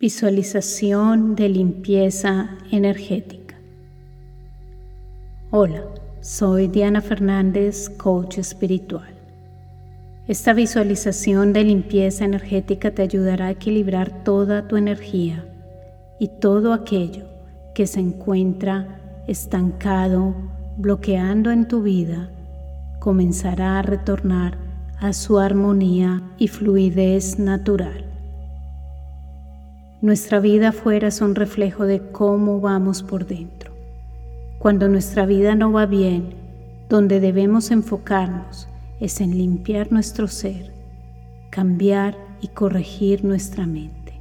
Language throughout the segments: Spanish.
Visualización de limpieza energética. Hola, soy Diana Fernández, coach espiritual. Esta visualización de limpieza energética te ayudará a equilibrar toda tu energía y todo aquello que se encuentra estancado, bloqueando en tu vida, comenzará a retornar a su armonía y fluidez natural. Nuestra vida afuera es un reflejo de cómo vamos por dentro. Cuando nuestra vida no va bien, donde debemos enfocarnos es en limpiar nuestro ser, cambiar y corregir nuestra mente.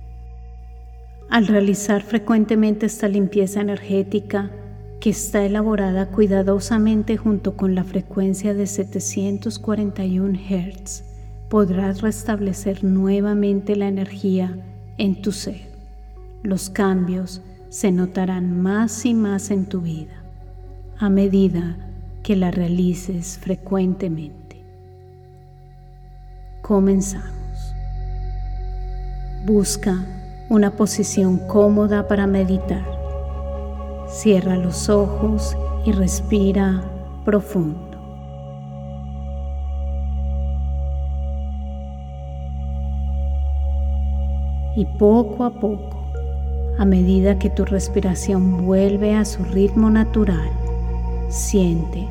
Al realizar frecuentemente esta limpieza energética, que está elaborada cuidadosamente junto con la frecuencia de 741 Hz, podrás restablecer nuevamente la energía en tu ser los cambios se notarán más y más en tu vida a medida que la realices frecuentemente. Comenzamos. Busca una posición cómoda para meditar. Cierra los ojos y respira profundo. Y poco a poco a medida que tu respiración vuelve a su ritmo natural, siente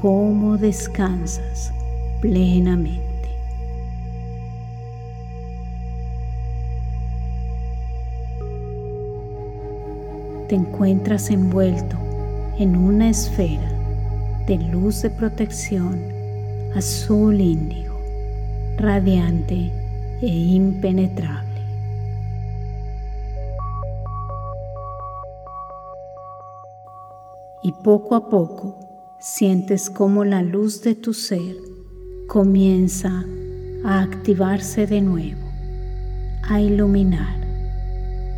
cómo descansas plenamente. Te encuentras envuelto en una esfera de luz de protección azul índigo, radiante e impenetrable. Y poco a poco sientes cómo la luz de tu ser comienza a activarse de nuevo, a iluminar,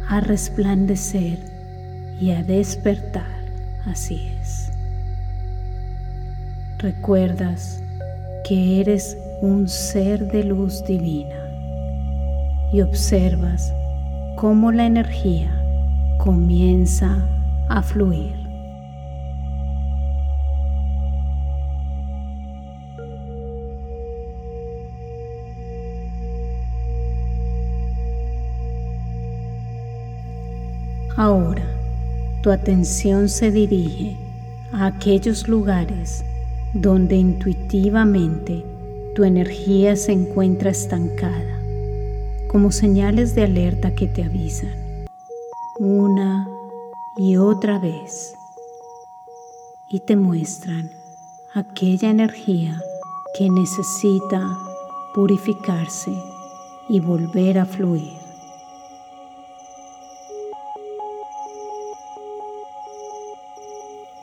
a resplandecer y a despertar. Así es. Recuerdas que eres un ser de luz divina y observas cómo la energía comienza a fluir. Ahora tu atención se dirige a aquellos lugares donde intuitivamente tu energía se encuentra estancada, como señales de alerta que te avisan una y otra vez y te muestran aquella energía que necesita purificarse y volver a fluir.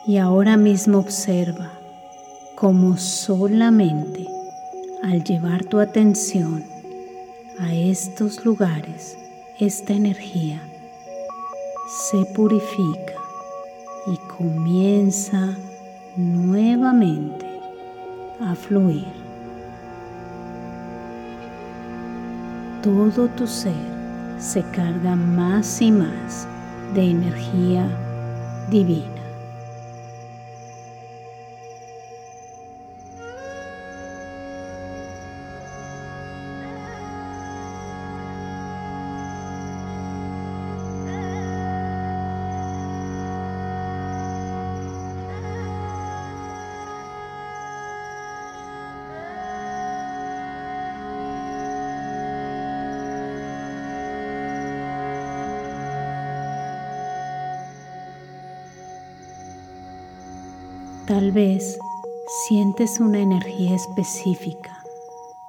Y ahora mismo observa cómo solamente al llevar tu atención a estos lugares, esta energía se purifica y comienza nuevamente a fluir. Todo tu ser se carga más y más de energía divina. Tal vez sientes una energía específica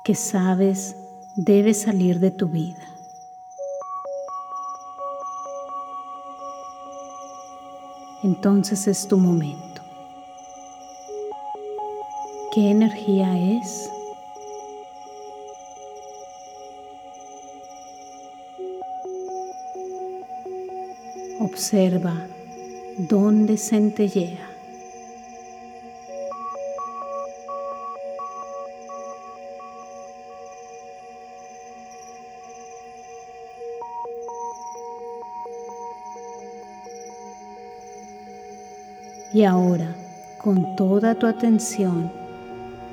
que sabes debe salir de tu vida. Entonces es tu momento. ¿Qué energía es? Observa dónde centellea. Y ahora, con toda tu atención,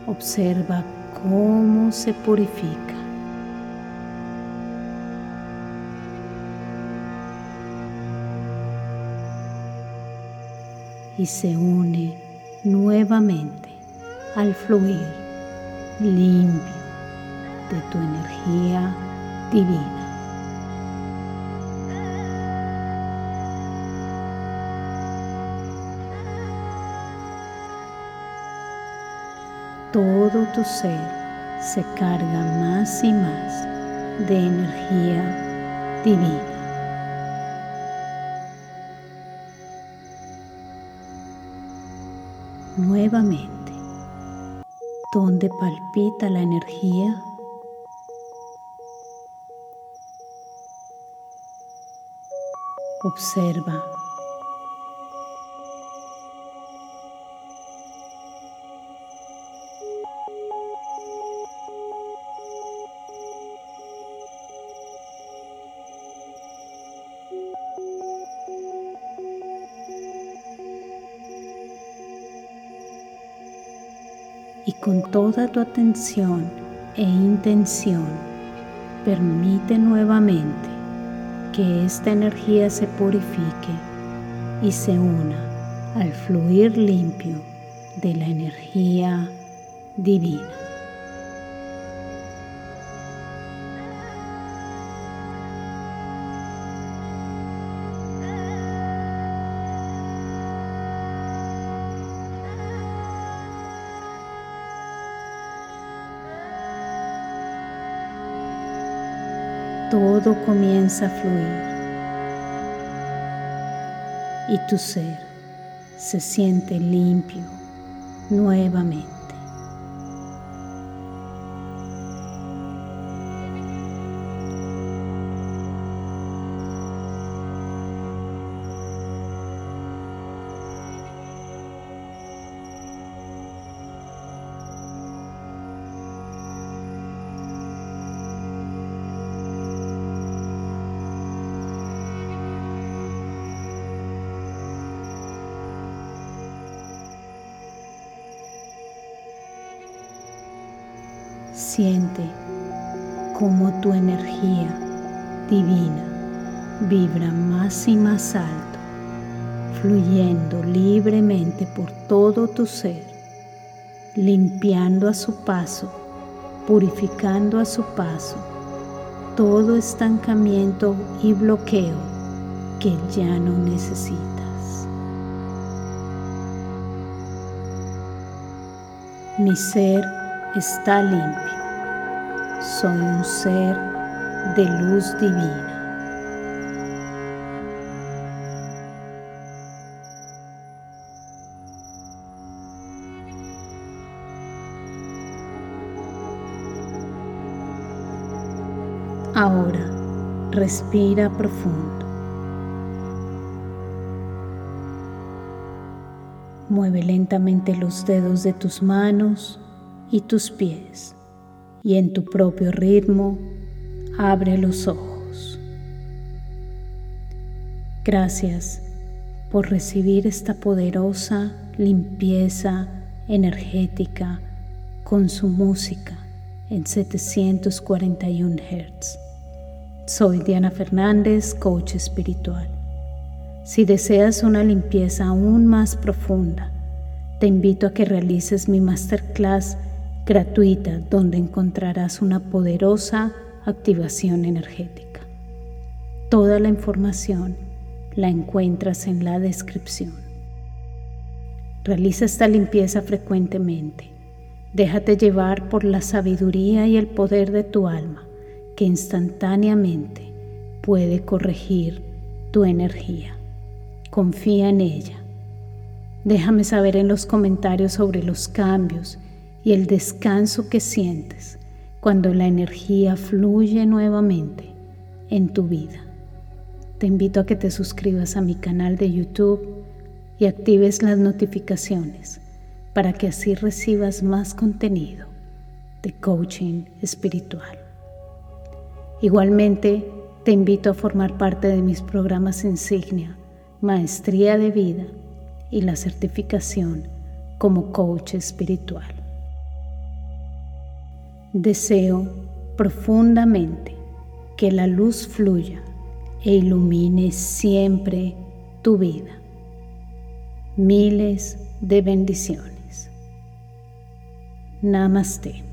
observa cómo se purifica. Y se une nuevamente al fluir limpio de tu energía divina. Todo tu ser se carga más y más de energía divina. Nuevamente, donde palpita la energía, observa y con toda tu atención e intención permite nuevamente que esta energía se purifique y se una al fluir limpio de la energía divina. Todo comienza a fluir y tu ser se siente limpio nuevamente. Siente como tu energía divina vibra más y más alto, fluyendo libremente por todo tu ser, limpiando a su paso, purificando a su paso todo estancamiento y bloqueo que ya no necesitas. Mi ser está limpio. Soy un ser de luz divina. Ahora respira profundo. Mueve lentamente los dedos de tus manos y tus pies y en tu propio ritmo abre los ojos. Gracias por recibir esta poderosa limpieza energética con su música en 741 Hz. Soy Diana Fernández, coach espiritual. Si deseas una limpieza aún más profunda, te invito a que realices mi masterclass gratuita donde encontrarás una poderosa activación energética. Toda la información la encuentras en la descripción. Realiza esta limpieza frecuentemente. Déjate llevar por la sabiduría y el poder de tu alma que instantáneamente puede corregir tu energía. Confía en ella. Déjame saber en los comentarios sobre los cambios y el descanso que sientes cuando la energía fluye nuevamente en tu vida. Te invito a que te suscribas a mi canal de YouTube y actives las notificaciones para que así recibas más contenido de coaching espiritual. Igualmente, te invito a formar parte de mis programas insignia, Maestría de Vida y la certificación como coach espiritual. Deseo profundamente que la luz fluya e ilumine siempre tu vida. Miles de bendiciones. Namaste.